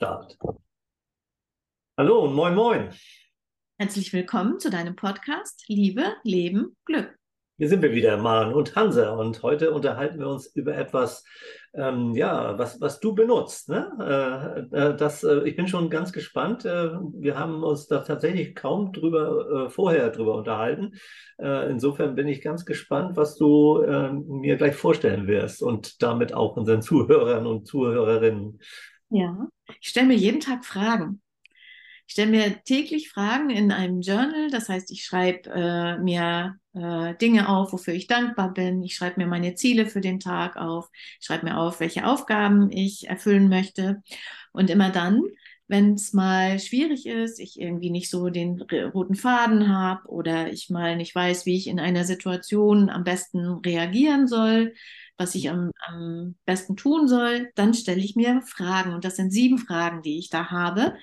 Start. Hallo und moin, moin. Herzlich willkommen zu deinem Podcast Liebe, Leben, Glück. Hier sind wir wieder, Maren und Hansa. Und heute unterhalten wir uns über etwas, ähm, ja, was, was du benutzt. Ne? Äh, äh, das, äh, ich bin schon ganz gespannt. Äh, wir haben uns da tatsächlich kaum drüber, äh, vorher drüber unterhalten. Äh, insofern bin ich ganz gespannt, was du mir gleich vorstellen wirst und damit auch unseren Zuhörern und Zuhörerinnen. Ja, ich stelle mir jeden Tag Fragen. Ich stelle mir täglich Fragen in einem Journal. Das heißt, ich schreibe äh, mir äh, Dinge auf, wofür ich dankbar bin. Ich schreibe mir meine Ziele für den Tag auf. Ich schreibe mir auf, welche Aufgaben ich erfüllen möchte. Und immer dann, wenn es mal schwierig ist, ich irgendwie nicht so den roten Faden habe oder ich mal nicht weiß, wie ich in einer Situation am besten reagieren soll, was ich am, am besten tun soll, dann stelle ich mir Fragen. Und das sind sieben Fragen, die ich da habe.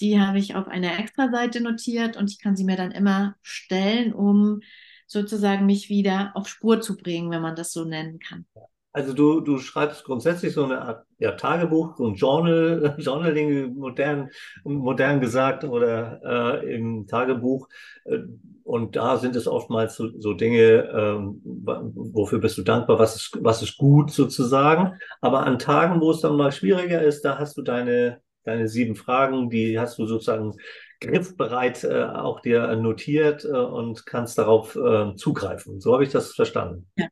Die habe ich auf einer Extra-Seite notiert und ich kann sie mir dann immer stellen, um sozusagen mich wieder auf Spur zu bringen, wenn man das so nennen kann. Also du, du schreibst grundsätzlich so eine Art ja, Tagebuch, so ein Journal, Journaling modern, modern gesagt oder äh, im Tagebuch. Äh, und da sind es oftmals so, so Dinge, ähm, wofür bist du dankbar, was ist, was ist gut sozusagen. Aber an Tagen, wo es dann mal schwieriger ist, da hast du deine, deine sieben Fragen, die hast du sozusagen griffbereit äh, auch dir notiert äh, und kannst darauf äh, zugreifen. So habe ich das verstanden. Ja.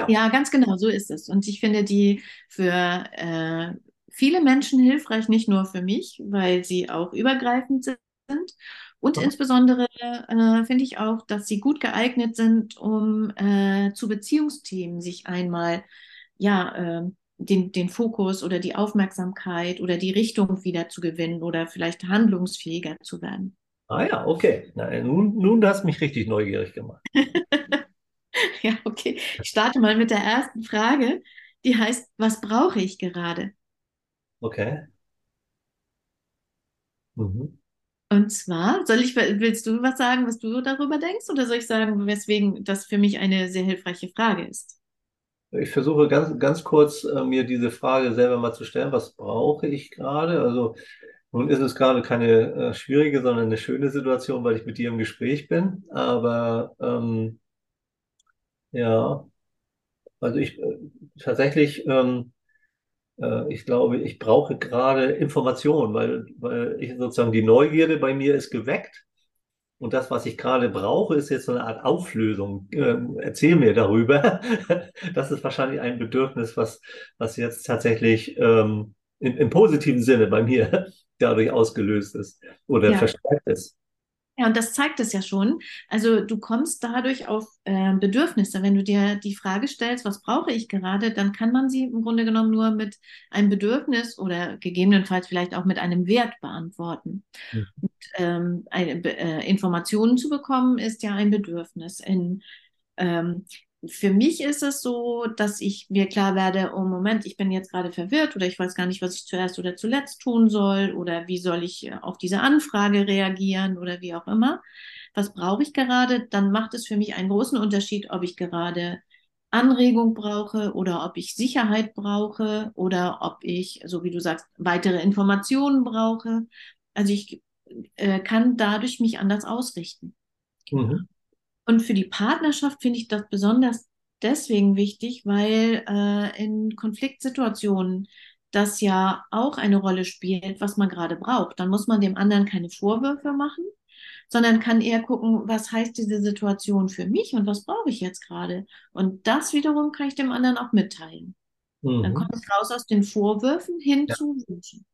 Ja. ja, ganz genau, so ist es. Und ich finde die für äh, viele Menschen hilfreich, nicht nur für mich, weil sie auch übergreifend sind. Und ja. insbesondere äh, finde ich auch, dass sie gut geeignet sind, um äh, zu Beziehungsthemen sich einmal ja, äh, den, den Fokus oder die Aufmerksamkeit oder die Richtung wieder zu gewinnen oder vielleicht handlungsfähiger zu werden. Ah ja, okay. Na, nun, nun hast du mich richtig neugierig gemacht. ja, okay. Ich starte mal mit der ersten Frage. Die heißt, was brauche ich gerade? Okay. Mhm. Und zwar, soll ich, willst du was sagen, was du darüber denkst, oder soll ich sagen, weswegen das für mich eine sehr hilfreiche Frage ist? Ich versuche ganz, ganz kurz äh, mir diese Frage selber mal zu stellen, was brauche ich gerade? Also nun ist es gerade keine äh, schwierige, sondern eine schöne Situation, weil ich mit dir im Gespräch bin. Aber ähm, ja, also ich äh, tatsächlich, ähm, äh, ich glaube, ich brauche gerade Informationen, weil, weil ich sozusagen die Neugierde bei mir ist geweckt. Und das, was ich gerade brauche, ist jetzt so eine Art Auflösung. Ähm, erzähl mir darüber. das ist wahrscheinlich ein Bedürfnis, was, was jetzt tatsächlich ähm, in, im positiven Sinne bei mir dadurch ausgelöst ist oder ja. verstärkt ist. Ja, und das zeigt es ja schon. Also du kommst dadurch auf äh, Bedürfnisse. Wenn du dir die Frage stellst, was brauche ich gerade, dann kann man sie im Grunde genommen nur mit einem Bedürfnis oder gegebenenfalls vielleicht auch mit einem Wert beantworten. Mhm. Und, ähm, eine, äh, Informationen zu bekommen ist ja ein Bedürfnis. In, ähm, für mich ist es so, dass ich mir klar werde, oh Moment, ich bin jetzt gerade verwirrt oder ich weiß gar nicht, was ich zuerst oder zuletzt tun soll oder wie soll ich äh, auf diese Anfrage reagieren oder wie auch immer. Was brauche ich gerade? Dann macht es für mich einen großen Unterschied, ob ich gerade Anregung brauche oder ob ich Sicherheit brauche oder ob ich, so wie du sagst, weitere Informationen brauche. Also ich äh, kann dadurch mich anders ausrichten. Mhm. Und für die Partnerschaft finde ich das besonders deswegen wichtig, weil äh, in Konfliktsituationen das ja auch eine Rolle spielt, was man gerade braucht. Dann muss man dem anderen keine Vorwürfe machen, sondern kann eher gucken, was heißt diese Situation für mich und was brauche ich jetzt gerade. Und das wiederum kann ich dem anderen auch mitteilen. Mhm. Dann komme ich raus aus den Vorwürfen hin ja. zu Wünschen.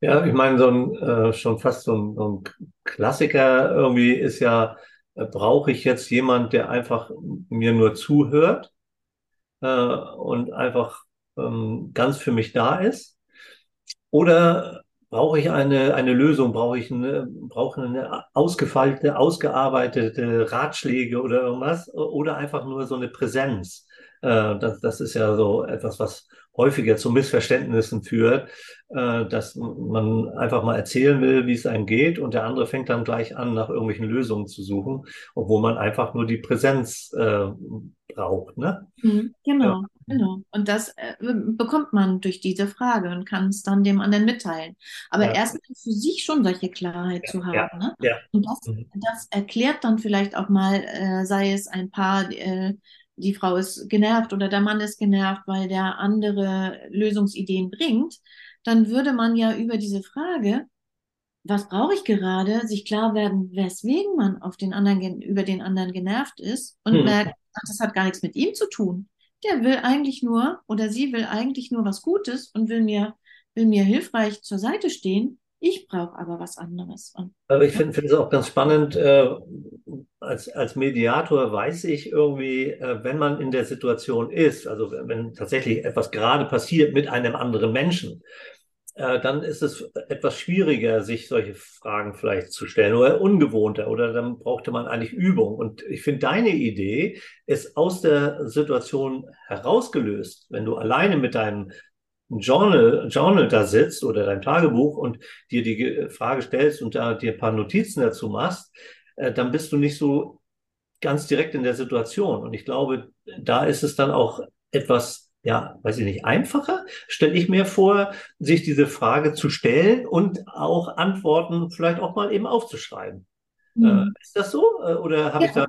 Ja, ich meine, so ein äh, schon fast so ein, so ein Klassiker irgendwie ist ja, brauche ich jetzt jemand, der einfach mir nur zuhört äh, und einfach ähm, ganz für mich da ist? Oder brauche ich eine, eine Lösung, brauche ich eine, brauche eine ausgefeilte, ausgearbeitete Ratschläge oder irgendwas? Oder einfach nur so eine Präsenz? Äh, das, das ist ja so etwas, was häufiger zu Missverständnissen führt, äh, dass man einfach mal erzählen will, wie es einem geht und der andere fängt dann gleich an, nach irgendwelchen Lösungen zu suchen, obwohl man einfach nur die Präsenz äh, braucht, ne? Mhm, Genau, Ja. genau. Und das äh, bekommt man durch diese Frage und kann es dann dem anderen mitteilen. Aber Ja, erstmal für sich schon solche Klarheit zu ja, haben, ne? Und das, Mhm. das erklärt dann vielleicht auch mal, äh, sei es ein Paar, äh, die Frau ist genervt oder der Mann ist genervt, weil der andere Lösungsideen bringt, dann würde man ja über diese Frage was brauche ich gerade, sich klar werden, weswegen man auf den anderen, über den anderen genervt ist und Mhm. merkt, ach, das hat gar nichts mit ihm zu tun. Der will eigentlich nur oder sie will eigentlich nur was Gutes und will mir, will mir hilfreich zur Seite stehen. Ich brauche aber was anderes. Und, Aber ich finde es auch ganz spannend, äh, als, als Mediator weiß ich irgendwie, äh, wenn man in der Situation ist, also wenn, wenn tatsächlich etwas gerade passiert mit einem anderen Menschen, äh, dann ist es etwas schwieriger, sich solche Fragen vielleicht zu stellen oder ungewohnter oder dann brauchte man eigentlich Übung. Und ich finde, deine Idee ist aus der Situation herausgelöst, wenn du alleine mit deinem Journal, Journal da sitzt oder dein Tagebuch und dir die Ge- Frage stellst und da dir ein paar Notizen dazu machst, äh, dann bist du nicht so ganz direkt in der Situation. Und ich glaube, da ist es dann auch etwas, ja, weiß ich nicht, einfacher, stelle ich mir vor, sich diese Frage zu stellen und auch Antworten vielleicht auch mal eben aufzuschreiben. Äh, hm. ist das so? Äh, Oder habe ich da,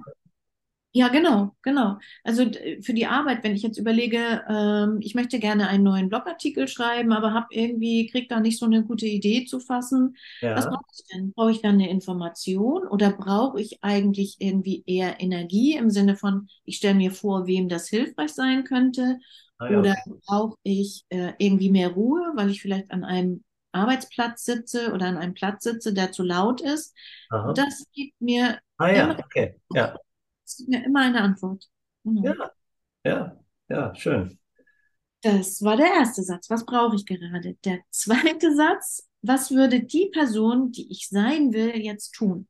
Ja, genau, genau. Also d- für die Arbeit, wenn ich jetzt überlege, ähm, ich möchte gerne einen neuen Blogartikel schreiben, aber habe irgendwie, krieg da nicht so eine gute Idee zu fassen. Was ja, brauche ich denn? Brauche ich dann eine Information oder brauche ich eigentlich irgendwie eher Energie im Sinne von, ich stelle mir vor, wem das hilfreich sein könnte? ah, ja, Oder brauche ich äh, irgendwie mehr Ruhe, weil ich vielleicht an einem Arbeitsplatz sitze oder an einem Platz sitze, der zu laut ist? Aha. Das gibt mir Ah ja, okay. Ja, es gibt mir immer eine Antwort. Genau. ja, ja, ja, schön. Das war der erste Satz. Was brauche ich gerade? Der zweite Satz. Was würde die Person, die ich sein will, jetzt tun?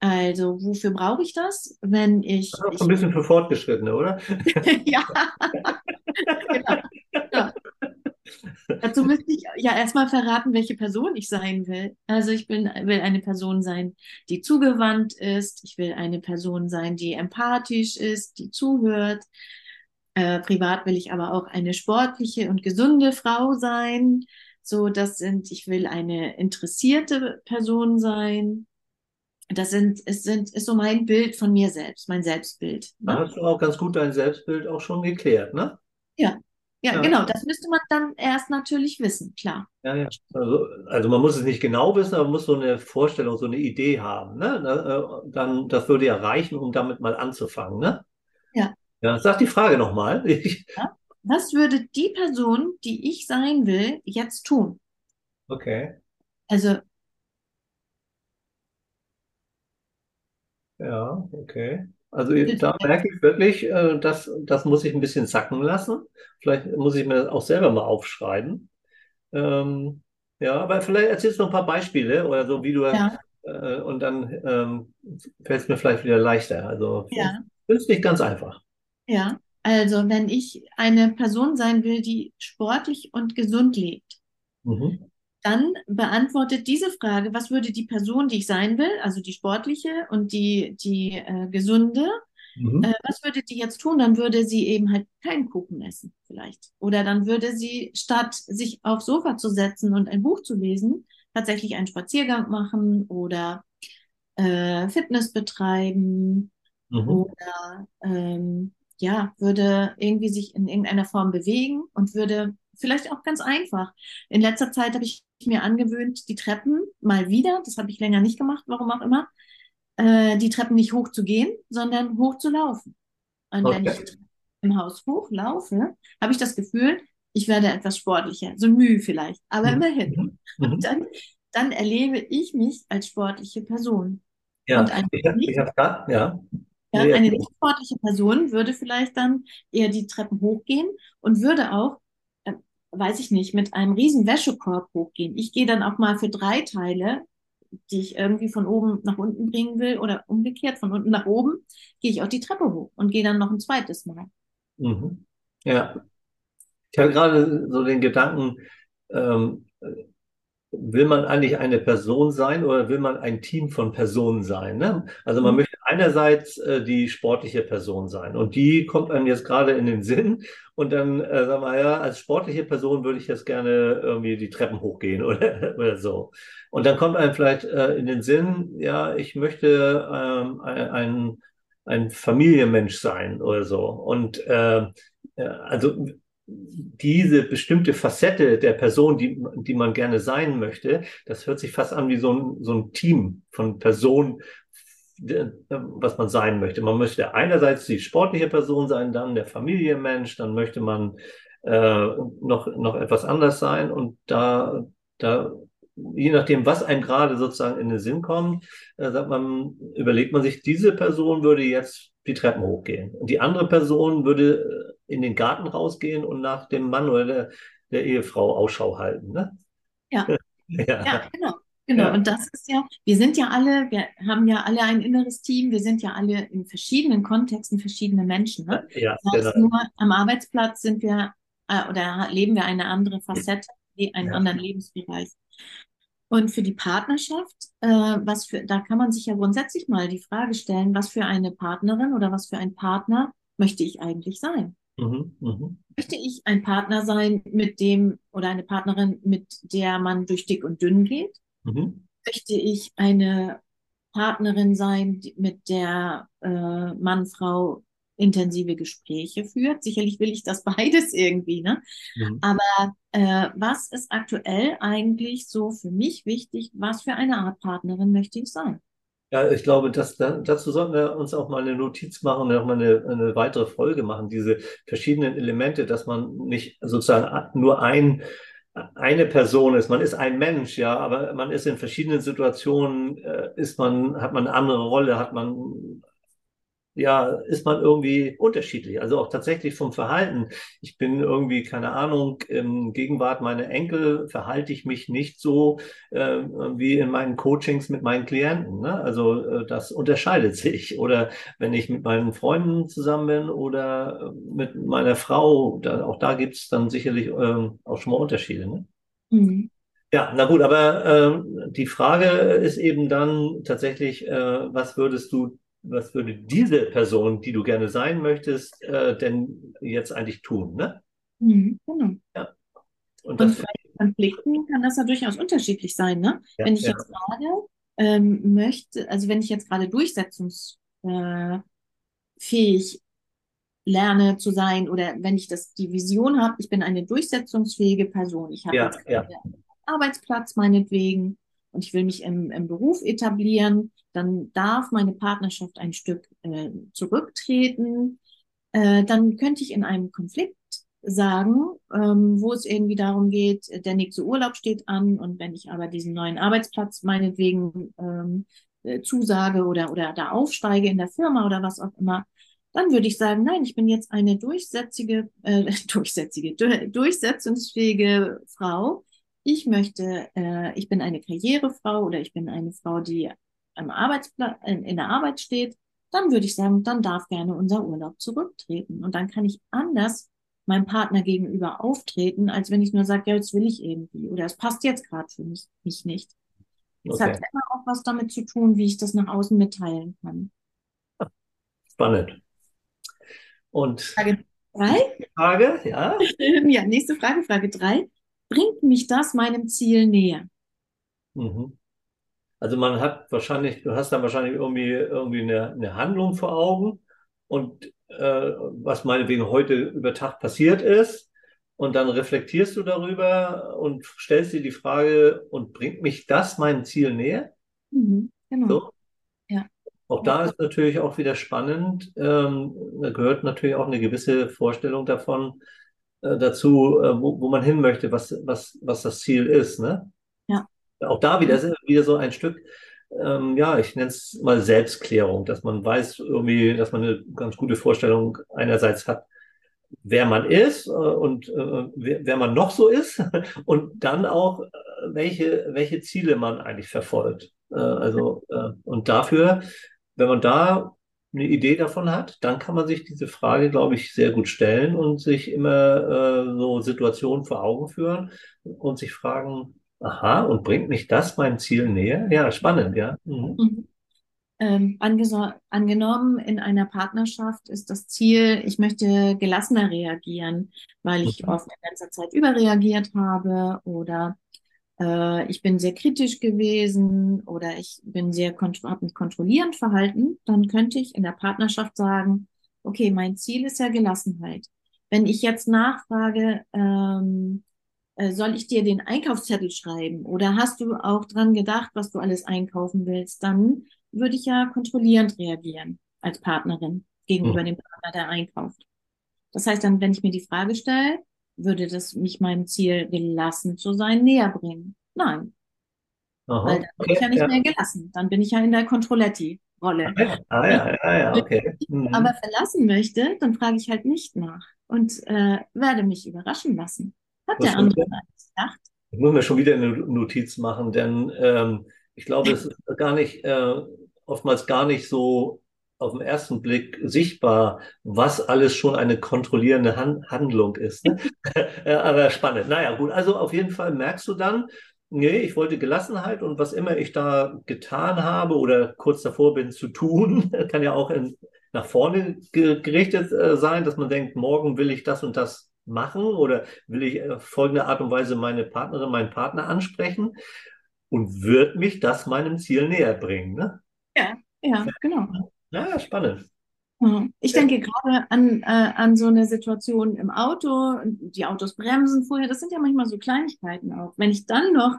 Also, wofür brauche ich das? Wenn Das ich, ist auch so ein bisschen für Fortgeschrittene, oder? ja, genau. Dazu müsste ich ja erstmal verraten, welche Person ich sein will. Also ich bin, will eine Person sein, die zugewandt ist. Ich will eine Person sein, die empathisch ist, die zuhört. Äh, privat will ich aber auch eine sportliche und gesunde Frau sein. So, das sind, ich will eine interessierte Person sein. Das sind, es sind, ist so mein Bild von mir selbst, mein Selbstbild. Da Ne? hast du auch ganz gut dein Selbstbild auch schon geklärt, ne? Ja, genau. Das müsste man dann erst natürlich wissen, klar. ja, ja. Also, also man muss es nicht genau wissen, aber man muss so eine Vorstellung, so eine Idee haben, ne? Äh, Dann, das würde ja reichen, um damit mal anzufangen, ne? Ja. Ja, sag die Frage nochmal. Ja? Was würde die Person, die ich sein will, jetzt tun? okay, Also, ja, okay. Also da merke ich wirklich, äh, das, das muss ich ein bisschen sacken lassen. Vielleicht muss ich mir das auch selber mal aufschreiben. Ähm, ja, aber vielleicht erzählst du noch ein paar Beispiele oder so, wie du, ja, äh, und dann ähm, fällt es mir vielleicht wieder leichter. Also, ja, ist nicht ganz einfach. ja. Also, wenn ich eine Person sein will, die sportlich und gesund lebt, Mhm. Dann beantwortet diese Frage, was würde die Person, die ich sein will, also die sportliche und die, die äh, gesunde, äh, Mhm. was würde die jetzt tun? Dann würde sie eben halt keinen Kuchen essen, vielleicht. Oder dann würde sie, statt sich aufs Sofa zu setzen und ein Buch zu lesen, tatsächlich einen Spaziergang machen oder äh, Fitness betreiben Mhm. oder ähm, ja, würde irgendwie sich in irgendeiner Form bewegen und würde vielleicht auch ganz einfach. In letzter Zeit habe ich mir angewöhnt, die Treppen mal wieder, das habe ich länger nicht gemacht, warum auch immer, äh, die Treppen nicht hoch zu gehen, sondern hoch zu laufen. Und wenn Okay. ich im Haus hochlaufe, habe ich das Gefühl, ich werde etwas sportlicher, so müh vielleicht, aber Mhm. immerhin. Mhm. Und Mhm. dann, dann erlebe ich mich als sportliche Person. Und Ja, eine ich habe ich nicht, ja. ja, Nee, eine nicht sportliche Person würde vielleicht dann eher die Treppen hochgehen und würde auch, weiß ich nicht, mit einem riesen Wäschekorb hochgehen. Ich gehe dann auch mal für drei Teile, die ich irgendwie von oben nach unten bringen will oder umgekehrt von unten nach oben, gehe ich auch die Treppe hoch und gehe dann noch ein zweites Mal. Mhm. Ja, ich habe gerade so den Gedanken, ähm, will man eigentlich eine Person sein oder will man ein Team von Personen sein? Ne? Also man Mhm. möchte einerseits äh, die sportliche Person sein und die kommt einem jetzt gerade in den Sinn und dann äh, sagen wir ja, als sportliche Person würde ich jetzt gerne irgendwie die Treppen hochgehen oder, oder so. Und dann kommt einem vielleicht äh, in den Sinn, ja, ich möchte ähm, ein, ein Familienmensch sein oder so. Und äh, also diese bestimmte Facette der Person, die, die man gerne sein möchte, das hört sich fast an wie so ein, so ein Team von Personen, was man sein möchte. Man möchte einerseits die sportliche Person sein, dann der Familienmensch, dann möchte man äh, noch, noch etwas anders sein und da, da je nachdem, was einem gerade sozusagen in den Sinn kommt, äh, sagt man, überlegt man sich, diese Person würde jetzt die Treppen hochgehen. Und die andere Person würde in den Garten rausgehen und nach dem Mann oder der, der Ehefrau Ausschau halten. Ne? Ja. ja. ja, genau. Genau, ja. und das ist ja, wir sind ja alle, wir haben ja alle ein inneres Team, wir sind ja alle in verschiedenen Kontexten verschiedene Menschen. Ne? Ja, das heißt, genau. nur am Arbeitsplatz sind wir äh, oder leben wir eine andere Facette, einen ja. anderen Lebensbereich. Und für die Partnerschaft, äh, was für, da kann man sich ja grundsätzlich mal die Frage stellen, was für eine Partnerin oder was für ein Partner möchte ich eigentlich sein? Mhm, mh. Möchte ich ein Partner sein, mit dem oder eine Partnerin, mit der man durch dick und dünn geht? Mhm. Möchte ich eine Partnerin sein, mit der äh, Mann, Frau intensive Gespräche führt. Sicherlich will ich das beides irgendwie, ne? Mhm. Aber äh, was ist aktuell eigentlich so für mich wichtig? Was für eine Art Partnerin möchte ich sein? Ja, ich glaube, dass, dazu sollten wir uns auch mal eine Notiz machen und auch mal eine, eine weitere Folge machen, diese verschiedenen Elemente, dass man nicht sozusagen nur ein eine Person ist. Man ist ein Mensch, ja, aber man ist in verschiedenen Situationen, äh, ist man, hat man eine andere Rolle, hat man ja, ist man irgendwie unterschiedlich. Also auch tatsächlich vom Verhalten. Ich bin irgendwie, keine Ahnung, im Gegenwart meiner Enkel verhalte ich mich nicht so äh, wie in meinen Coachings mit meinen Klienten. Ne? Also äh, das unterscheidet sich. Oder wenn ich mit meinen Freunden zusammen bin oder äh, mit meiner Frau, da, auch da gibt es dann sicherlich äh, auch schon mal Unterschiede. Ne? Mhm. Ja, na gut, aber äh, die Frage ist eben dann tatsächlich, äh, was würdest du was würde diese Person, die du gerne sein möchtest, äh, denn jetzt eigentlich tun, ne? Mhm, genau. Ja. Und, Und bei Konflikten kann das ja durchaus unterschiedlich sein, ne? Ja, wenn ich ja. jetzt gerade ähm, möchte, also wenn ich jetzt gerade durchsetzungsfähig äh, lerne zu sein oder wenn ich das die Vision habe, ich bin eine durchsetzungsfähige Person, ich habe jetzt ja. Arbeitsplatz meinetwegen und ich will mich im, im Beruf etablieren, dann darf meine Partnerschaft ein Stück äh, zurücktreten. Äh, dann könnte ich in einem Konflikt sagen, ähm, wo es irgendwie darum geht, der nächste Urlaub steht an und wenn ich aber diesen neuen Arbeitsplatz meinetwegen ähm, äh, zusage oder, oder da aufsteige in der Firma oder was auch immer, dann würde ich sagen, nein, ich bin jetzt eine durchsetzige, äh, durchsetzige, durchsetzungsfähige Frau. Ich möchte, äh, ich bin eine Karrierefrau oder ich bin eine Frau, die am Arbeitsplatz, in, in der Arbeit steht, dann würde ich sagen, dann darf gerne unser Urlaub zurücktreten. Und dann kann ich anders meinem Partner gegenüber auftreten, als wenn ich nur sage, ja, jetzt will ich irgendwie oder es passt jetzt gerade für mich, mich nicht. Es okay. hat immer auch was damit zu tun, wie ich das nach außen mitteilen kann. Spannend. Und Frage drei? Frage, ja. ja, nächste Frage, Frage drei. Bringt mich das meinem Ziel näher? Mhm. Also man hat wahrscheinlich, du hast dann wahrscheinlich irgendwie, irgendwie eine, eine Handlung vor Augen und äh, was meinetwegen heute über Tag passiert ist. Und dann reflektierst du darüber und stellst dir die Frage, und bringt mich das meinem Ziel näher? Mhm, genau. So? Ja. Auch da ist natürlich auch wieder spannend. Ähm, da gehört natürlich auch eine gewisse Vorstellung davon äh, dazu, äh, wo, wo man hin möchte, was, was, was das Ziel ist. Ne? auch da wieder, ist wieder so ein Stück, ähm, ja, ich nenne es mal Selbstklärung, dass man weiß irgendwie, dass man eine ganz gute Vorstellung einerseits hat, wer man ist äh, und äh, wer, wer, man noch so ist und dann auch, äh, welche, welche Ziele man eigentlich verfolgt. Äh, also, äh, und dafür, wenn man da eine Idee davon hat, dann kann man sich diese Frage, glaube ich, sehr gut stellen und sich immer äh, so Situationen vor Augen führen und sich fragen, Aha, und bringt mich das meinem Ziel näher? Ja, spannend, ja. Mhm. mhm. Ähm, angenommen, in einer Partnerschaft ist das Ziel, ich möchte gelassener reagieren, weil ich Mhm. oft in letzter Zeit überreagiert habe oder äh, ich bin sehr kritisch gewesen oder ich bin sehr habe mich kontrollierend verhalten, dann könnte ich in der Partnerschaft sagen, okay, mein Ziel ist ja Gelassenheit. Wenn ich jetzt nachfrage, ähm, äh, soll ich dir den Einkaufszettel schreiben oder hast du auch dran gedacht, was du alles einkaufen willst, dann würde ich ja kontrollierend reagieren als Partnerin gegenüber Mhm. dem Partner, der einkauft. Das heißt dann, wenn ich mir die Frage stelle, würde das mich meinem Ziel, gelassen zu sein, näher bringen? Nein, weil Aha. dann bin ich Okay, ja nicht ja. mehr gelassen. Dann bin ich ja in der Ah Controletti-Rolle. ja, ah, ja, ja, ja, Wenn okay. ich mich aber Mhm. verlassen möchte, dann frage ich halt nicht nach und äh, werde mich überraschen lassen. Hat Das der andere eigentlich gedacht? Ich muss mir schon wieder eine Notiz machen, denn ähm, ich glaube, es ist gar nicht, äh, oftmals gar nicht so auf den ersten Blick sichtbar, was alles schon eine kontrollierende Han Handlung ist. Ne? Äh, Aber spannend. Naja, gut. Also auf jeden Fall merkst du dann, nee, ich wollte Gelassenheit und was immer ich da getan habe oder kurz davor bin zu tun, kann ja auch in, nach vorne ge gerichtet äh, sein, dass man denkt, morgen will ich das und das machen oder will ich auf folgende Art und Weise meine Partnerin, meinen Partner ansprechen und wird mich das meinem Ziel näher bringen. Ne? Ja, ja, genau. Ja, spannend. Ich denke gerade an, äh, an so eine Situation im Auto, die Autos bremsen vorher, das sind ja manchmal so Kleinigkeiten auch. Wenn ich dann noch,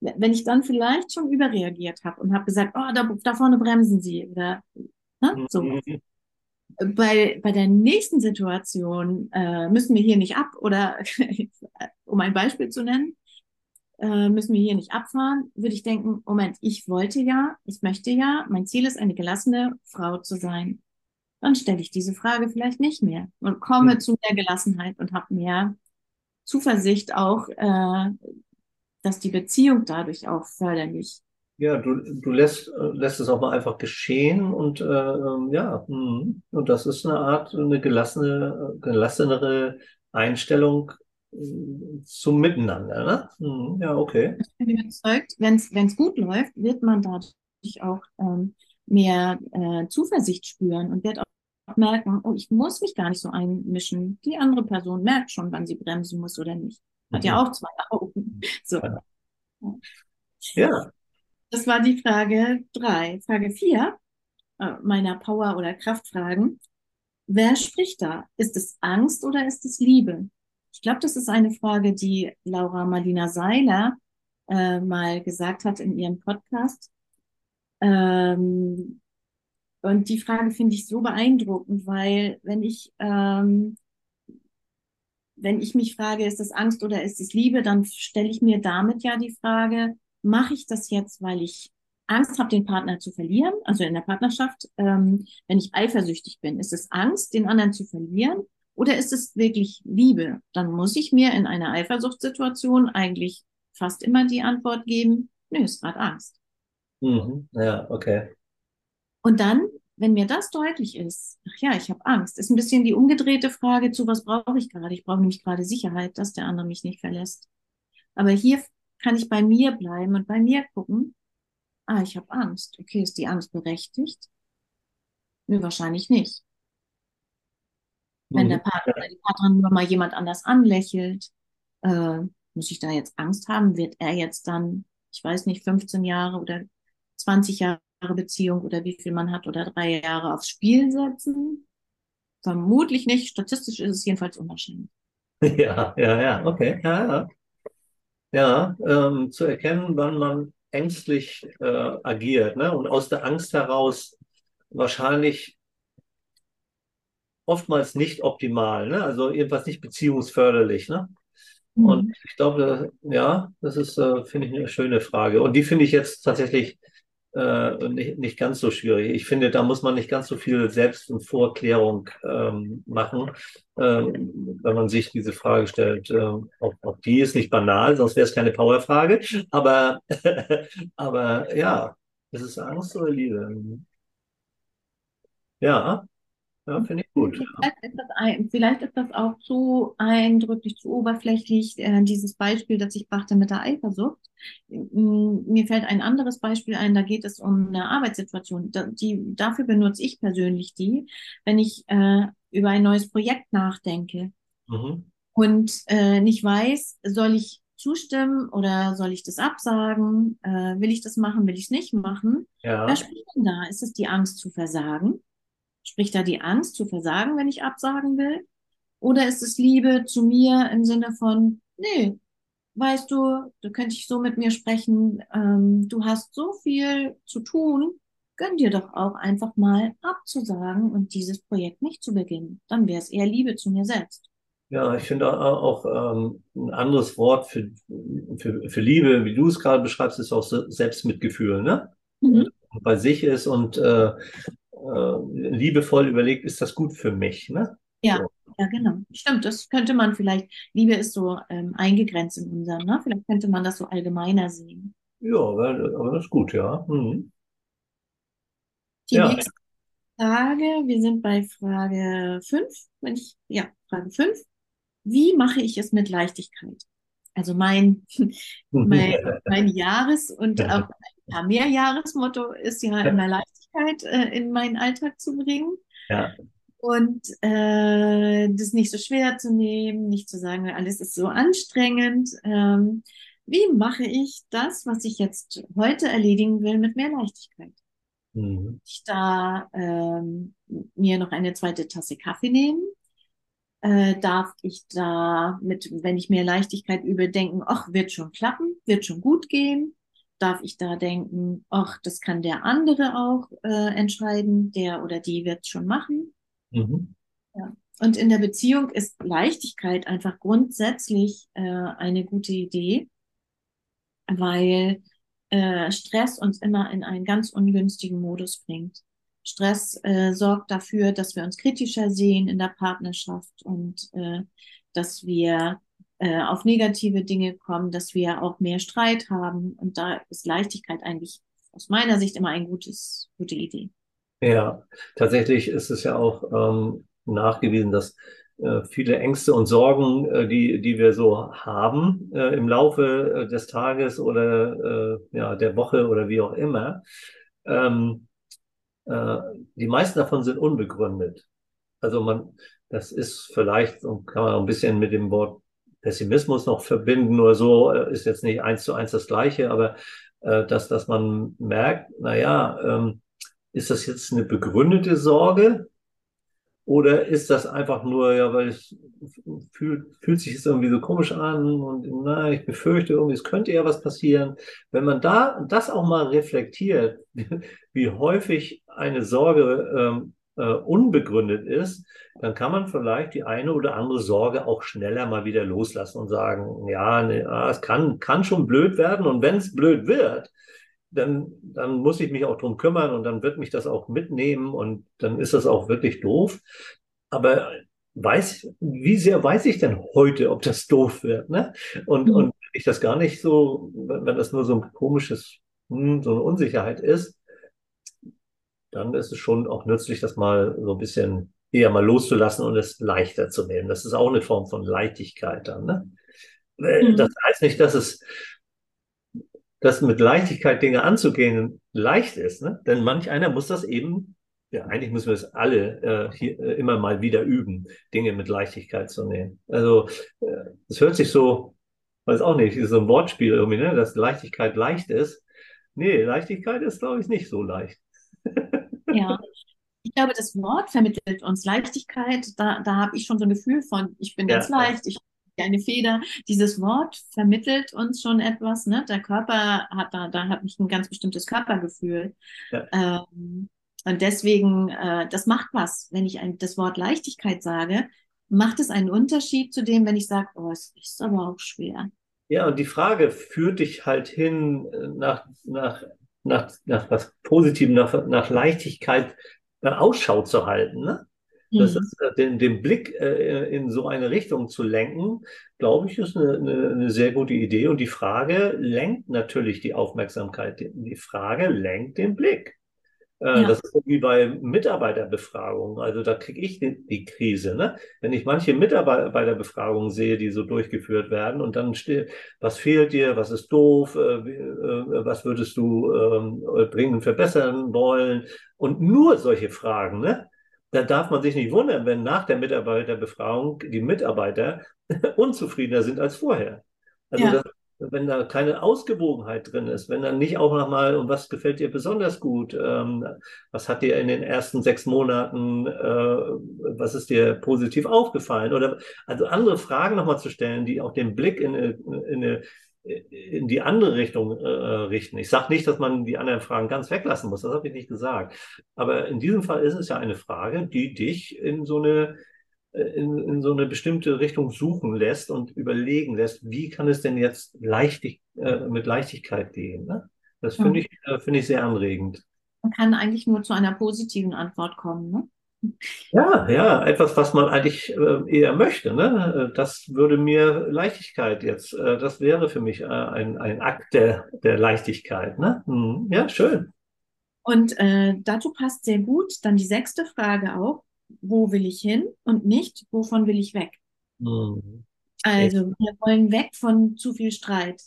wenn ich dann vielleicht schon überreagiert habe und habe gesagt, oh, da, da vorne bremsen Sie oder ne, so. Mhm. Bei, bei der nächsten Situation äh, müssen wir hier nicht ab oder um ein Beispiel zu nennen, äh, müssen wir hier nicht abfahren, würde ich denken, Moment, ich wollte ja, ich möchte ja, mein Ziel ist, eine gelassene Frau zu sein dann stelle ich diese Frage vielleicht nicht mehr und komme zu mehr Gelassenheit und habe mehr Zuversicht auch, äh, dass die Beziehung dadurch auch förderlich. Ja, du, du lässt, äh, lässt es auch mal einfach geschehen und äh, ähm, ja, mhm. und das ist eine Art, eine gelassene, äh, gelassenere Einstellung zum Miteinander, ne? Mhm. Ja, okay. Ich bin überzeugt, wenn es gut läuft, wird man dadurch auch ähm, mehr äh, Zuversicht spüren und wird auch merken, oh, ich muss mich gar nicht so einmischen. Die andere Person merkt schon, wann sie bremsen muss oder nicht. Hat ja Mhm. auch zwei Augen. So. Ja, Das war die Frage drei. Frage vier äh, meiner Power- oder Kraftfragen. Wer spricht da? Ist es Angst oder ist es Liebe? Ich glaube, das ist eine Frage, die Laura Marlina Seiler äh, mal gesagt hat in ihrem Podcast. Ähm, und die Frage finde ich so beeindruckend, weil wenn ich, ähm, wenn ich mich frage, ist es Angst oder ist es Liebe, dann stelle ich mir damit ja die Frage, mache ich das jetzt, weil ich Angst habe, den Partner zu verlieren, also in der Partnerschaft, ähm, wenn ich eifersüchtig bin, ist es Angst, den anderen zu verlieren oder ist es wirklich Liebe? Dann muss ich mir in einer Eifersuchtssituation eigentlich fast immer die Antwort geben, nö, ist gerade Angst. mhm. Ja, okay. Und dann, wenn mir das deutlich ist, ach ja, ich habe Angst, ist ein bisschen die umgedrehte Frage zu, was brauche ich gerade? Ich brauche nämlich gerade Sicherheit, dass der andere mich nicht verlässt. Aber hier kann ich bei mir bleiben und bei mir gucken, ah, ich habe Angst. Okay, ist die Angst berechtigt? Nö, wahrscheinlich nicht. Wenn der Mhm. Partner oder die Partnerin nur mal jemand anders anlächelt, äh, muss ich da jetzt Angst haben? Wird er jetzt dann, ich weiß nicht, 15 Jahre oder 20 Jahre Beziehung oder wie viel man hat oder drei Jahre aufs Spiel setzen? Vermutlich nicht. Statistisch ist es jedenfalls unwahrscheinlich. Ja, ja, ja, okay. Ja, ja. Ja, ähm, zu erkennen, wann man ängstlich äh, agiert, ne? Und aus der Angst heraus wahrscheinlich oftmals nicht optimal, ne? Also jedenfalls nicht beziehungsförderlich, ne? Und Mhm. ich glaube, ja, das ist, äh, finde ich, eine schöne Frage. Und die finde ich jetzt tatsächlich äh, nicht, nicht ganz so schwierig. Ich finde, da muss man nicht ganz so viel Selbst- und Vorklärung ähm, machen, ähm, wenn man sich diese Frage stellt. Ähm, auch, auch die ist nicht banal, sonst wäre es keine Powerfrage. Aber, aber ja, ist es Angst oder Liebe? Ja, Ja, finde ich gut. Vielleicht ist, das ein, vielleicht ist das auch zu eindrücklich, zu oberflächlich, äh, dieses Beispiel, das ich brachte mit der Eifersucht. Mir fällt ein anderes Beispiel ein, da geht es um eine Arbeitssituation. Da, die, dafür benutze ich persönlich die, wenn ich äh, über ein neues Projekt nachdenke Mhm. und äh, nicht weiß, soll ich zustimmen oder soll ich das absagen? Äh, will ich das machen, will ich es nicht machen? Ja, Wer spricht denn da? Ist es die Angst zu versagen? Spricht da die Angst zu versagen, wenn ich absagen will? Oder ist es Liebe zu mir im Sinne von, nee, weißt du, du könntest so mit mir sprechen, ähm, du hast so viel zu tun, gönn dir doch auch einfach mal abzusagen und dieses Projekt nicht zu beginnen. Dann wäre es eher Liebe zu mir selbst. ja, ich finde auch ähm, ein anderes Wort für, für, für Liebe, wie du es gerade beschreibst, ist auch Se- Selbstmitgefühl, ne? Mhm. Bei sich ist und äh, äh, liebevoll überlegt, ist das gut für mich, ne? Ja, So. ja, genau. Stimmt, das könnte man vielleicht, Liebe ist so ähm, eingegrenzt in unserem, ne? Vielleicht könnte man das so allgemeiner sehen. Ja, aber, das ist gut, ja. Mhm. Die Ja, nächste Frage, wir sind bei Frage 5, wenn ich, ja, Frage 5. Wie mache ich es mit Leichtigkeit? Also mein, mein, mein Jahres- und auch ein paar Mehrjahresmotto ist ja immer Leichtigkeit äh, in meinen Alltag zu bringen ja. und äh, das nicht so schwer zu nehmen, nicht zu sagen, alles ist so anstrengend. Ähm, wie mache ich das, was ich jetzt heute erledigen will, mit mehr Leichtigkeit? Mhm. Ich da ähm, mir noch eine zweite Tasse Kaffee nehmen? Äh, darf ich da mit, wenn ich mehr Leichtigkeit übe, denken, ach, wird schon klappen, wird schon gut gehen? Darf ich da denken, ach, das kann der andere auch äh, entscheiden, der oder die wird schon machen? Mhm. Ja. Und in der Beziehung ist Leichtigkeit einfach grundsätzlich äh, eine gute Idee, weil äh, Stress uns immer in einen ganz ungünstigen Modus bringt. Stress äh, sorgt dafür, dass wir uns kritischer sehen in der Partnerschaft und äh, dass wir äh, auf negative Dinge kommen, dass wir auch mehr Streit haben. Und da ist Leichtigkeit eigentlich aus meiner Sicht immer eine gutes, gute Idee. Ja, tatsächlich ist es ja auch ähm, nachgewiesen, dass äh, viele Ängste und Sorgen, äh, die, die wir so haben äh, im Laufe äh, des Tages oder äh, ja, der Woche oder wie auch immer, ähm, äh, die meisten davon sind unbegründet. Also man, das ist vielleicht, kann man auch ein bisschen mit dem Wort Pessimismus noch verbinden oder so, äh, ist jetzt nicht eins zu eins das Gleiche, aber äh, dass, dass man merkt, naja, ähm, ist das jetzt eine begründete Sorge oder ist das einfach nur, ja, weil es fühlt, fühlt sich es irgendwie so komisch an und na, ich befürchte irgendwie, es könnte ja was passieren. Wenn man da das auch mal reflektiert, wie häufig eine Sorge ähm, äh, unbegründet ist, dann kann man vielleicht die eine oder andere Sorge auch schneller mal wieder loslassen und sagen, ja, ne, ah, es kann, kann schon blöd werden und wenn es blöd wird, dann, dann muss ich mich auch drum kümmern und dann wird mich das auch mitnehmen und dann ist das auch wirklich doof. Aber weiß, wie sehr weiß ich denn heute, ob das doof wird, ne? Und, Mhm. und wenn ich das gar nicht so, wenn, wenn das nur so ein komisches, hm, so eine Unsicherheit ist, dann ist es schon auch nützlich, das mal so ein bisschen eher mal loszulassen und es leichter zu nehmen. Das ist auch eine Form von Leichtigkeit dann, ne? Äh, Das Mhm. heißt nicht, dass es dass mit Leichtigkeit Dinge anzugehen leicht ist, ne? Denn manch einer muss das eben, ja, eigentlich müssen wir es alle äh, hier äh, immer mal wieder üben, Dinge mit Leichtigkeit zu nehmen. Also äh, es hört sich so, weiß auch nicht, ist so ein Wortspiel irgendwie, ne? Dass Leichtigkeit leicht ist. Nee, Leichtigkeit ist, glaube ich, nicht so leicht. Ja, ich glaube, das Wort vermittelt uns Leichtigkeit. Da, da habe ich schon so ein Gefühl von, ich bin ganz Ja, ja, leicht, ich bin eine Feder. Dieses Wort vermittelt uns schon etwas, ne? Der Körper hat da, da habe ich ein ganz bestimmtes Körpergefühl. ja. Ähm, und deswegen, äh, das macht was. Wenn ich ein, das Wort Leichtigkeit sage, macht es einen Unterschied zu dem, wenn ich sage, oh, es ist aber auch schwer. Ja, und die Frage führt dich halt hin äh, nach, nach, nach, nach was Positivem, nach, nach Leichtigkeit äh, Ausschau zu halten, ne? Das Hm. ist, äh, den, den Blick äh, in so eine Richtung zu lenken, glaube ich, ist eine, eine, eine sehr gute Idee. Und die Frage lenkt natürlich die Aufmerksamkeit. Die Frage lenkt den Blick. Äh, ja. Das ist so wie bei Mitarbeiterbefragungen. Also da kriege ich die, die, Krise. Ne? Wenn ich manche Mitarbeiterbefragungen sehe, die so durchgeführt werden und dann steht, was fehlt dir, was ist doof, äh, äh, was würdest du äh, dringend verbessern wollen und nur solche Fragen. Ne? Da darf man sich nicht wundern, wenn nach der Mitarbeiterbefragung die Mitarbeiter unzufriedener sind als vorher. Also ja. das wenn da keine Ausgewogenheit drin ist, wenn dann nicht auch nochmal, und was gefällt dir besonders gut, ähm, was hat dir in den ersten sechs Monaten, äh, was ist dir positiv aufgefallen? Oder also andere Fragen nochmal zu stellen, die auch den Blick in, in, in, in die andere Richtung äh, richten. Ich sage nicht, dass man die anderen Fragen ganz weglassen muss, das habe ich nicht gesagt. Aber in diesem Fall ist es ja eine Frage, die dich in so eine in, in so eine bestimmte Richtung suchen lässt und überlegen lässt, wie kann es denn jetzt leichtig, äh, mit Leichtigkeit gehen. Ne? Das finde ich, äh, finde ich sehr anregend. Man kann eigentlich nur zu einer positiven Antwort kommen. Ne? Ja, ja, etwas, was man eigentlich äh, eher möchte. Ne? Das würde mir Leichtigkeit jetzt, äh, das wäre für mich äh, ein, ein Akt der, der Leichtigkeit. Ne? Hm, ja, schön. Und äh, dazu passt sehr gut dann die sechste Frage auch wo will ich hin und nicht, wovon will ich weg. Mhm. Also wir wollen weg von zu viel Streit.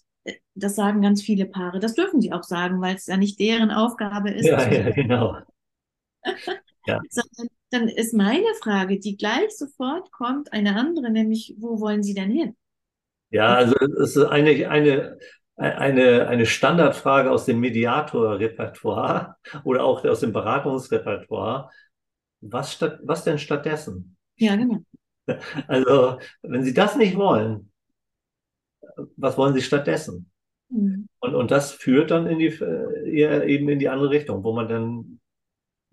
Das sagen ganz viele Paare. Das dürfen sie auch sagen, weil es ja nicht deren Aufgabe ist. Ja, ja genau. ja. dann ist meine Frage, die gleich sofort kommt, eine andere, nämlich, wo wollen Sie denn hin? Ja, also es ist eine, eine, eine, eine Standardfrage aus dem Mediator-Repertoire oder auch aus dem Beratungsrepertoire. Was, statt, was denn stattdessen? Ja, genau. Also, wenn Sie das nicht wollen, was wollen Sie stattdessen? Mhm. Und, und das führt dann in die, eher eben in die andere Richtung, wo man dann,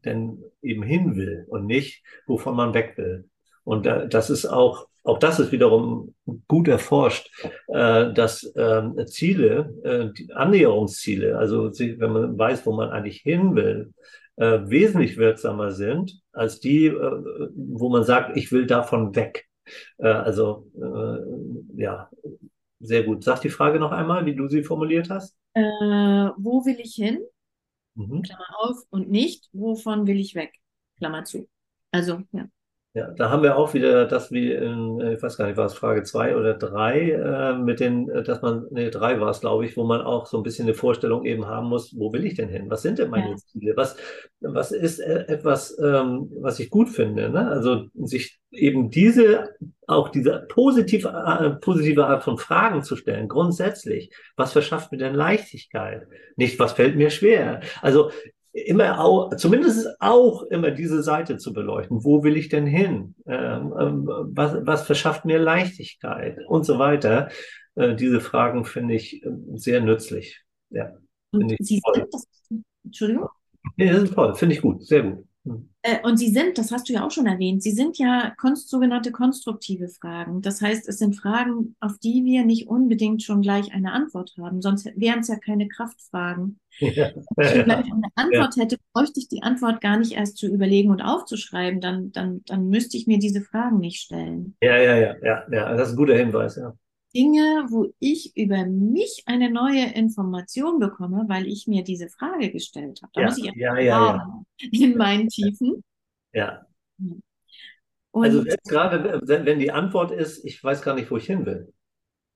dann eben hin will und nicht, wovon man weg will. Und das ist auch, auch das ist wiederum gut erforscht, äh, dass ähm, Ziele, äh, Annäherungsziele, also wenn man weiß, wo man eigentlich hin will, äh, wesentlich wirksamer sind als die, äh, wo man sagt, ich will davon weg. Äh, also äh, ja, sehr gut. Sag die Frage noch einmal, wie du sie formuliert hast. Äh, wo will ich hin? Mhm. Klammer auf und nicht, wovon will ich weg? Klammer zu. Also, ja. Ja, da haben wir auch wieder das wie in, äh, ich weiß gar nicht, war es Frage zwei oder drei, äh, mit den, äh, dass man, nee, drei war es, glaube ich, wo man auch so ein bisschen eine Vorstellung eben haben muss, wo will ich denn hin? Was sind denn meine ja. Ziele? Was, was ist äh, etwas, ähm, was ich gut finde? Ne? Also sich eben diese, auch diese positive, äh, positive Art von Fragen zu stellen, grundsätzlich. Was verschafft mir denn Leichtigkeit? Nicht, was fällt mir schwer? Also immer auch, zumindest auch immer diese Seite zu beleuchten. Wo will ich denn hin? Ähm, ähm, was, was verschafft mir Leichtigkeit und so weiter? Äh, diese Fragen finde ich äh, sehr nützlich. Ja, und Sie toll. sind das, Entschuldigung? Ja, das ist toll, finde ich gut, sehr gut. Hm. Äh, und sie sind, das hast du ja auch schon erwähnt, sie sind ja konst, sogenannte konstruktive Fragen. Das heißt, es sind Fragen, auf die wir nicht unbedingt schon gleich eine Antwort haben, sonst wären es ja keine Kraftfragen. Ja. Wenn ich gleich eine Antwort ja. hätte, bräuchte ich die Antwort gar nicht erst zu überlegen und aufzuschreiben, dann, dann, dann müsste ich mir diese Fragen nicht stellen. Ja, ja, ja, ja, ja, das ist ein guter Hinweis, ja. Dinge, wo ich über mich eine neue Information bekomme, weil ich mir diese Frage gestellt habe. Da ja, muss ich ja, ja, ja, in meinen Tiefen. Ja. Und also gerade, wenn die Antwort ist, ich weiß gar nicht, wo ich hin will,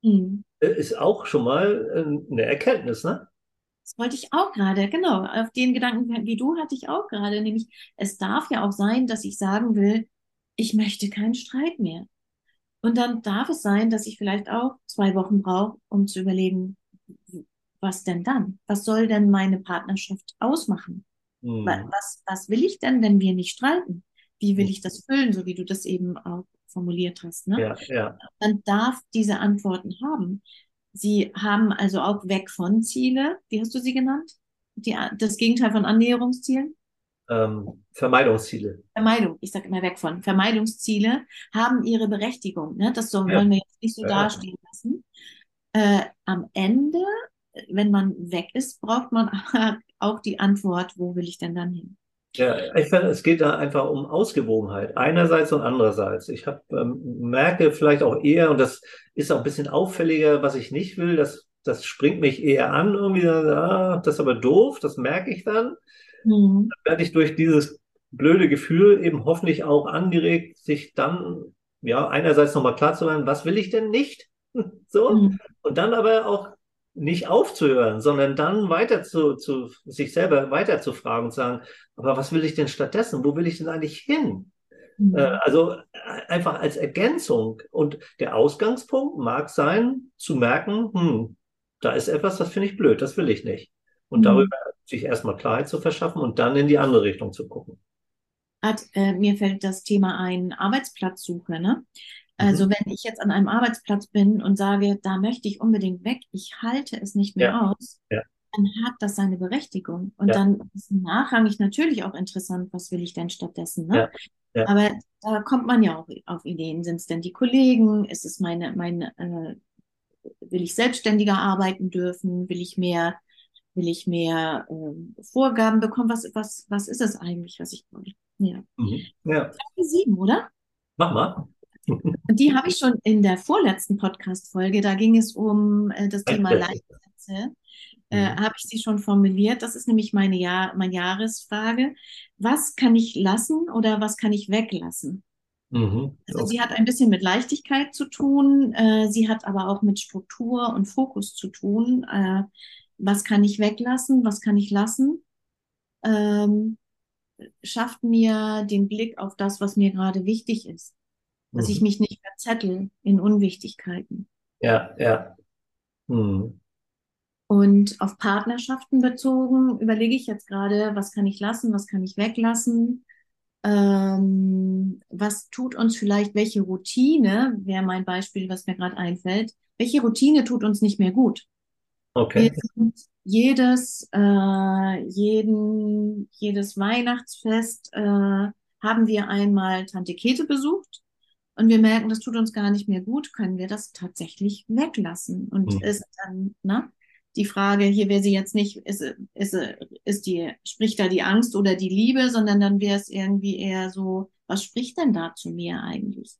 mhm. ist auch schon mal äh, eine Erkenntnis, ne? Das wollte ich auch gerade, genau. Auf den Gedanken wie du hatte ich auch gerade, nämlich es darf ja auch sein, dass ich sagen will, ich möchte keinen Streit mehr. Und dann darf es sein, dass ich vielleicht auch zwei Wochen brauche, um zu überlegen, was denn dann? Was soll denn meine Partnerschaft ausmachen? Mhm. Was, was will ich denn, wenn wir nicht streiten? Wie will hm. ich das füllen, so wie du das eben auch formuliert hast? Ne? Ja, ja. Dann darf diese Antworten haben. Sie haben also auch weg von Ziele. Wie hast du sie genannt? Die, das Gegenteil von Annäherungszielen? Ähm, Vermeidungsziele. Vermeidung, ich sage immer weg von. Vermeidungsziele haben ihre Berechtigung. Ne? Das so, ja. wollen wir jetzt nicht so ja. dastehen lassen. Äh, am Ende, wenn man weg ist, braucht man auch die Antwort, wo will ich denn dann hin? Ja, ich finde, es geht da einfach um Ausgewogenheit. Einerseits und andererseits. Ich hab, ähm, merke vielleicht auch eher, und das ist auch ein bisschen auffälliger, was ich nicht will, das das springt mich eher an, irgendwie, ah, das ist aber doof, das merke ich dann. Mhm. Dann werde ich durch dieses blöde Gefühl eben hoffentlich auch angeregt, sich dann, ja, einerseits nochmal klar zu werden, was will ich denn nicht? so. Mhm. Und dann aber auch nicht aufzuhören, sondern dann weiter zu, zu sich selber weiter zu fragen und sagen, aber was will ich denn stattdessen? Wo will ich denn eigentlich hin? Mhm. Äh, also äh, einfach als Ergänzung. Und der Ausgangspunkt mag sein, zu merken, hm, da ist etwas, das finde ich blöd, das will ich nicht. Und mhm. darüber sich erstmal Klarheit zu verschaffen und dann in die andere Richtung zu gucken. Hat, äh, mir fällt das Thema ein Arbeitsplatzsuche, ne? Also mhm. wenn ich jetzt an einem Arbeitsplatz bin und sage, da möchte ich unbedingt weg, ich halte es nicht mehr ja. aus, ja. dann hat das seine Berechtigung. Und ja. dann ist nachrangig natürlich auch interessant, was will ich denn stattdessen. Ne? Aber da kommt man ja auch auf Ideen. Sind es denn die Kollegen? Ist es meine, meine äh, will ich selbstständiger arbeiten dürfen? Will ich mehr, will ich mehr äh, Vorgaben bekommen? Was, was, was ist es eigentlich, was ich wollte? Ja. Mhm. ja. Sieben, oder? Mach mal. Und die habe ich schon in der vorletzten Podcast-Folge, da ging es um äh, das Thema Leitsätze, äh, mhm. habe ich sie schon formuliert. Das ist nämlich meine, Jahr, meine Jahresfrage. Was kann ich lassen oder was kann ich weglassen? Mhm. Also sie hat ein bisschen mit Leichtigkeit zu tun, äh, sie hat aber auch mit Struktur und Fokus zu tun. Was kann ich weglassen, was kann ich lassen? Ähm, schafft mir den Blick auf das, was mir gerade wichtig ist dass mhm. ich mich nicht verzettel in Unwichtigkeiten. Ja, ja. Mhm. Und auf Partnerschaften bezogen überlege ich jetzt gerade, was kann ich lassen, was kann ich weglassen, ähm, was tut uns vielleicht, welche Routine, wäre mein Beispiel, was mir gerade einfällt, welche Routine tut uns nicht mehr gut. Okay. jedes, äh, jeden, jedes Weihnachtsfest äh, haben wir einmal Tante Kete besucht und wir merken, das tut uns gar nicht mehr gut, können wir das tatsächlich weglassen. Und mhm. ist dann, ne? Die Frage, hier wäre sie jetzt nicht, ist, ist, ist die, spricht da die Angst oder die Liebe, sondern dann wäre es irgendwie eher so, was spricht denn da zu mir eigentlich?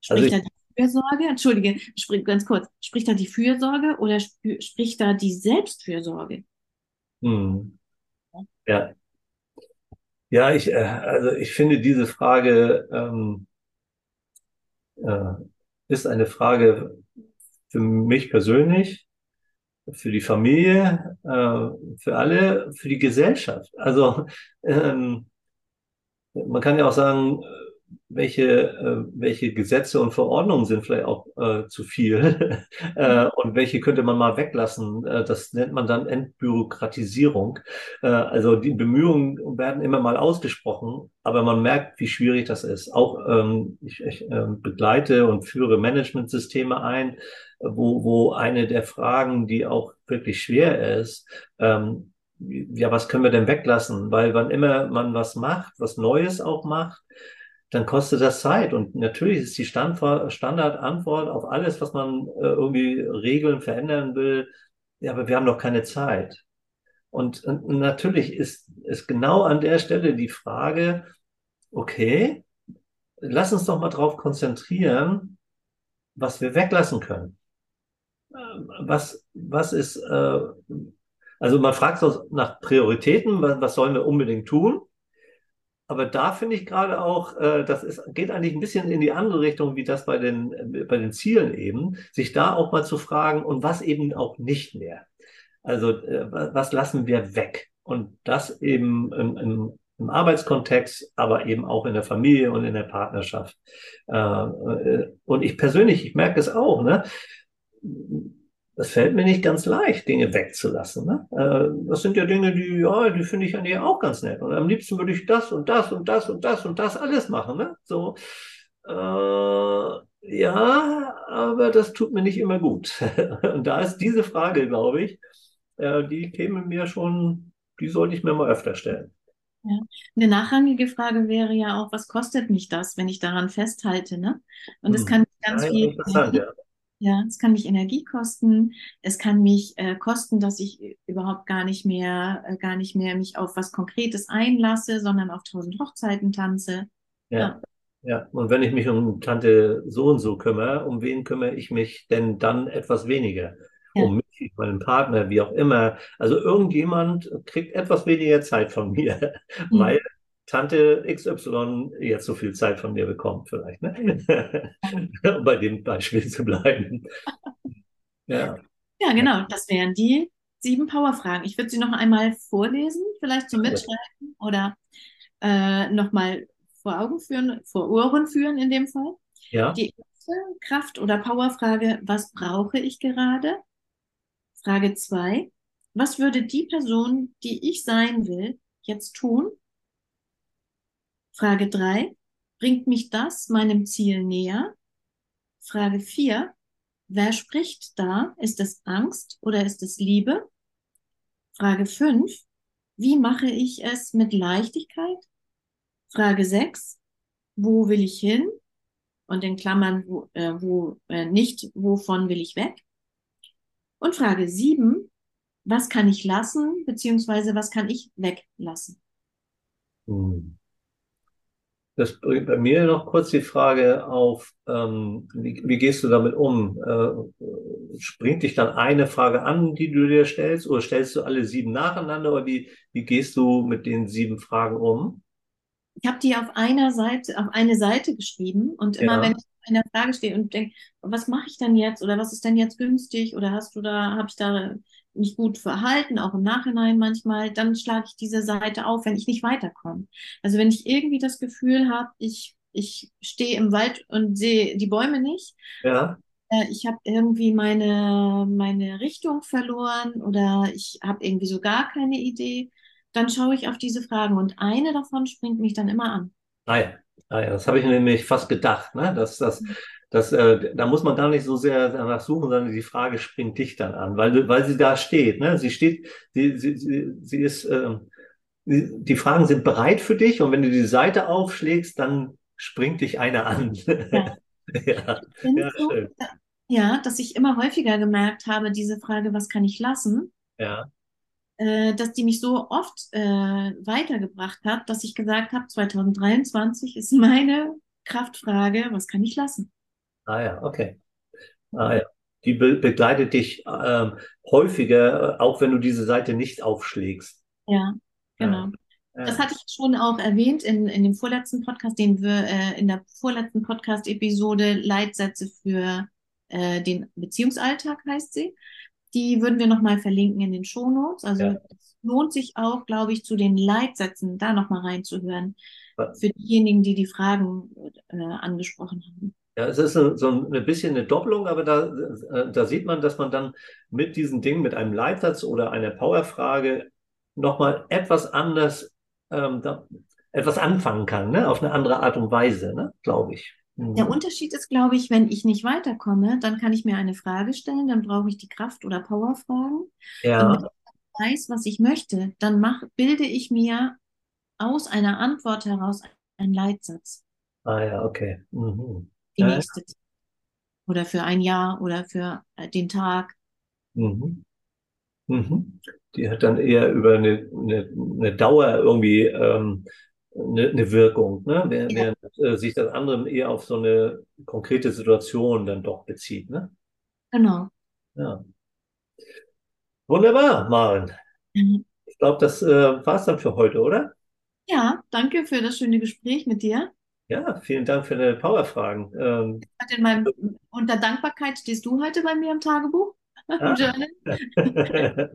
Spricht also da die Fürsorge? Entschuldige, sprich, ganz kurz. Spricht da die Fürsorge oder sp spricht da die Selbstfürsorge? Hm. Ja. Ja, ich, äh, also ich finde diese Frage ähm, äh, ist eine Frage für mich persönlich, für die Familie, äh, für alle, für die Gesellschaft. Also ähm, man kann ja auch sagen, welche, äh, welche Gesetze und Verordnungen sind vielleicht auch äh, zu viel äh, und welche könnte man mal weglassen. Äh, das nennt man dann Entbürokratisierung. Äh, also die Bemühungen werden immer mal ausgesprochen, aber man merkt, wie schwierig das ist. Auch ähm, ich, ich äh, begleite und führe Managementsysteme ein, wo, wo eine der Fragen, die auch wirklich schwer ist, ähm, ja, was können wir denn weglassen? Weil wann immer man was macht, was Neues auch macht, dann kostet das Zeit. Und natürlich ist die Standardantwort auf alles, was man äh, irgendwie regeln, verändern will, ja, aber wir haben doch keine Zeit. Und, und natürlich ist, ist genau an der Stelle die Frage, okay, lass uns doch mal drauf konzentrieren, was wir weglassen können. Was, was ist, äh, also man fragt uns nach Prioritäten, was, was sollen wir unbedingt tun? Aber da finde ich gerade auch, äh, das ist, geht eigentlich ein bisschen in die andere Richtung, wie das bei den, äh, bei den Zielen eben, sich da auch mal zu fragen, und was eben auch nicht mehr. Also, äh, was lassen wir weg? Und das eben im, im, im Arbeitskontext, aber eben auch in der Familie und in der Partnerschaft. Äh, äh und ich persönlich, ich merke es auch, ne? Das fällt mir nicht ganz leicht, Dinge wegzulassen. Ne? Äh, das sind ja Dinge, die, ja, die finde ich eigentlich auch ganz nett. Und am liebsten würde ich das und das und das und das und das alles machen. Ne? So, äh, ja, aber das tut mir nicht immer gut. und da ist diese Frage, glaube ich, äh, die käme mir schon, die sollte ich mir mal öfter stellen. Ja. Eine nachrangige Frage wäre ja auch, was kostet mich das, wenn ich daran festhalte? Ne? Und es hm. kann ganz ja, viel. Interessant, ja ja, es kann mich Energie kosten. Es kann mich äh, kosten, dass ich überhaupt gar nicht mehr, äh, gar nicht mehr mich auf was Konkretes einlasse, sondern auf tausend Hochzeiten tanze. Ja. ja. Ja, und wenn ich mich um Tante so und so kümmere, um wen kümmere ich mich denn dann etwas weniger? Ja. Um mich meinem Partner, wie auch immer. Also irgendjemand kriegt etwas weniger Zeit von mir, Mhm. weil Tante XY jetzt so viel Zeit von mir bekommt, vielleicht, ne? Um bei dem Beispiel zu bleiben. Ja, Ja, genau. Das wären die sieben Powerfragen. Ich würde sie noch einmal vorlesen, vielleicht zum Mitschreiben oder äh, nochmal vor Augen führen, vor Ohren führen in dem Fall. ja, Die erste Kraft- oder Powerfrage, was brauche ich gerade? Frage zwei, was würde die Person, die ich sein will, jetzt tun? Frage drei, bringt mich das meinem Ziel näher? Frage vier, wer spricht da? Ist es Angst oder ist es Liebe? Frage fünf, wie mache ich es mit Leichtigkeit? Frage sechs, wo will ich hin? Und in Klammern, wo, äh, wo äh, nicht, wovon will ich weg? Und Frage sieben, was kann ich lassen, beziehungsweise was kann ich weglassen? Hm. Das bringt bei mir noch kurz die Frage auf, ähm, wie, wie gehst du damit um? Äh, springt dich dann eine Frage an, die du dir stellst, oder stellst du alle sieben nacheinander, oder wie, wie gehst du mit den sieben Fragen um? Ich habe die auf einer Seite, auf eine Seite geschrieben und immer Ja. wenn ich in der Frage stehe und denke, was mache ich denn jetzt oder was ist denn jetzt günstig oder hast du da, habe ich da mich gut verhalten, auch im Nachhinein manchmal, dann schlage ich diese Seite auf, wenn ich nicht weiterkomme. Also wenn ich irgendwie das Gefühl habe, ich, ich stehe im Wald und sehe die Bäume nicht, Ja, äh, ich habe irgendwie meine, meine Richtung verloren oder ich habe irgendwie so gar keine Idee, dann schaue ich auf diese Fragen und eine davon springt mich dann immer an. ah ja, ah ja, das habe ich nämlich fast gedacht, ne? Dass, dass, dass, äh, da muss man gar nicht so sehr danach suchen, sondern die Frage springt dich dann an, weil, weil sie da steht, ne? Sie steht, sie, sie, sie, sie ist, ähm, die Fragen sind bereit für dich und wenn du die Seite aufschlägst, dann springt dich einer an. Ja. Ja, ja, so, schön. ja, dass ich immer häufiger gemerkt habe, diese Frage, was kann ich lassen, Ja, äh, dass die mich so oft äh, weitergebracht hat, dass ich gesagt habe, 2023 ist meine Kraftfrage, was kann ich lassen? Ah ja, okay. Ah ja. Die be begleitet dich ähm, häufiger, äh, auch wenn du diese Seite nicht aufschlägst. Ja, Ja. genau. Ja. Das hatte ich schon auch erwähnt in, in dem vorletzten Podcast, den wir äh, in der vorletzten Podcast-Episode Leitsätze für äh, den Beziehungsalltag heißt sie. Die würden wir nochmal verlinken in den Shownotes. Also Ja. es lohnt sich auch, glaube ich, zu den Leitsätzen da nochmal reinzuhören. Was- Für diejenigen, die die Fragen äh, angesprochen haben. Ja, es ist so, ein bisschen eine Doppelung, aber da, äh, da sieht man, dass man dann mit diesen Dingen, mit einem Leitsatz oder einer Powerfrage nochmal etwas anders, ähm, da, etwas anfangen kann, ne? Auf eine andere Art und Weise, ne? Glaube ich. Mhm. Der Unterschied ist, glaube ich, wenn ich nicht weiterkomme, dann kann ich mir eine Frage stellen, dann brauche ich die Kraft- oder Powerfragen. Und wenn Ja, ich weiß, was ich möchte, dann mach, bilde ich mir aus einer Antwort heraus einen Leitsatz. ah ja, okay. Mhm. Die Ja, nächste Zeit. Oder für ein Jahr oder für äh, den Tag. Mhm. Mhm. Die hat dann eher über eine, eine, eine Dauer irgendwie ähm, eine, eine Wirkung, ne? Während, Ja. während äh, sich das andere eher auf so eine konkrete Situation dann doch bezieht, ne? Genau. Ja. Wunderbar, Maren. Ich glaube, das äh, war's dann für heute, oder? Ja, danke für das schöne Gespräch mit dir. Ja, vielen Dank für deine Powerfragen. Ähm, In meinem, unter Dankbarkeit stehst du heute bei mir im Tagebuch, Ah.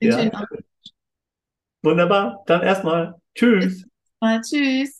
Ja, wunderbar. Dann erstmal. Tschüss. Mal. Tschüss.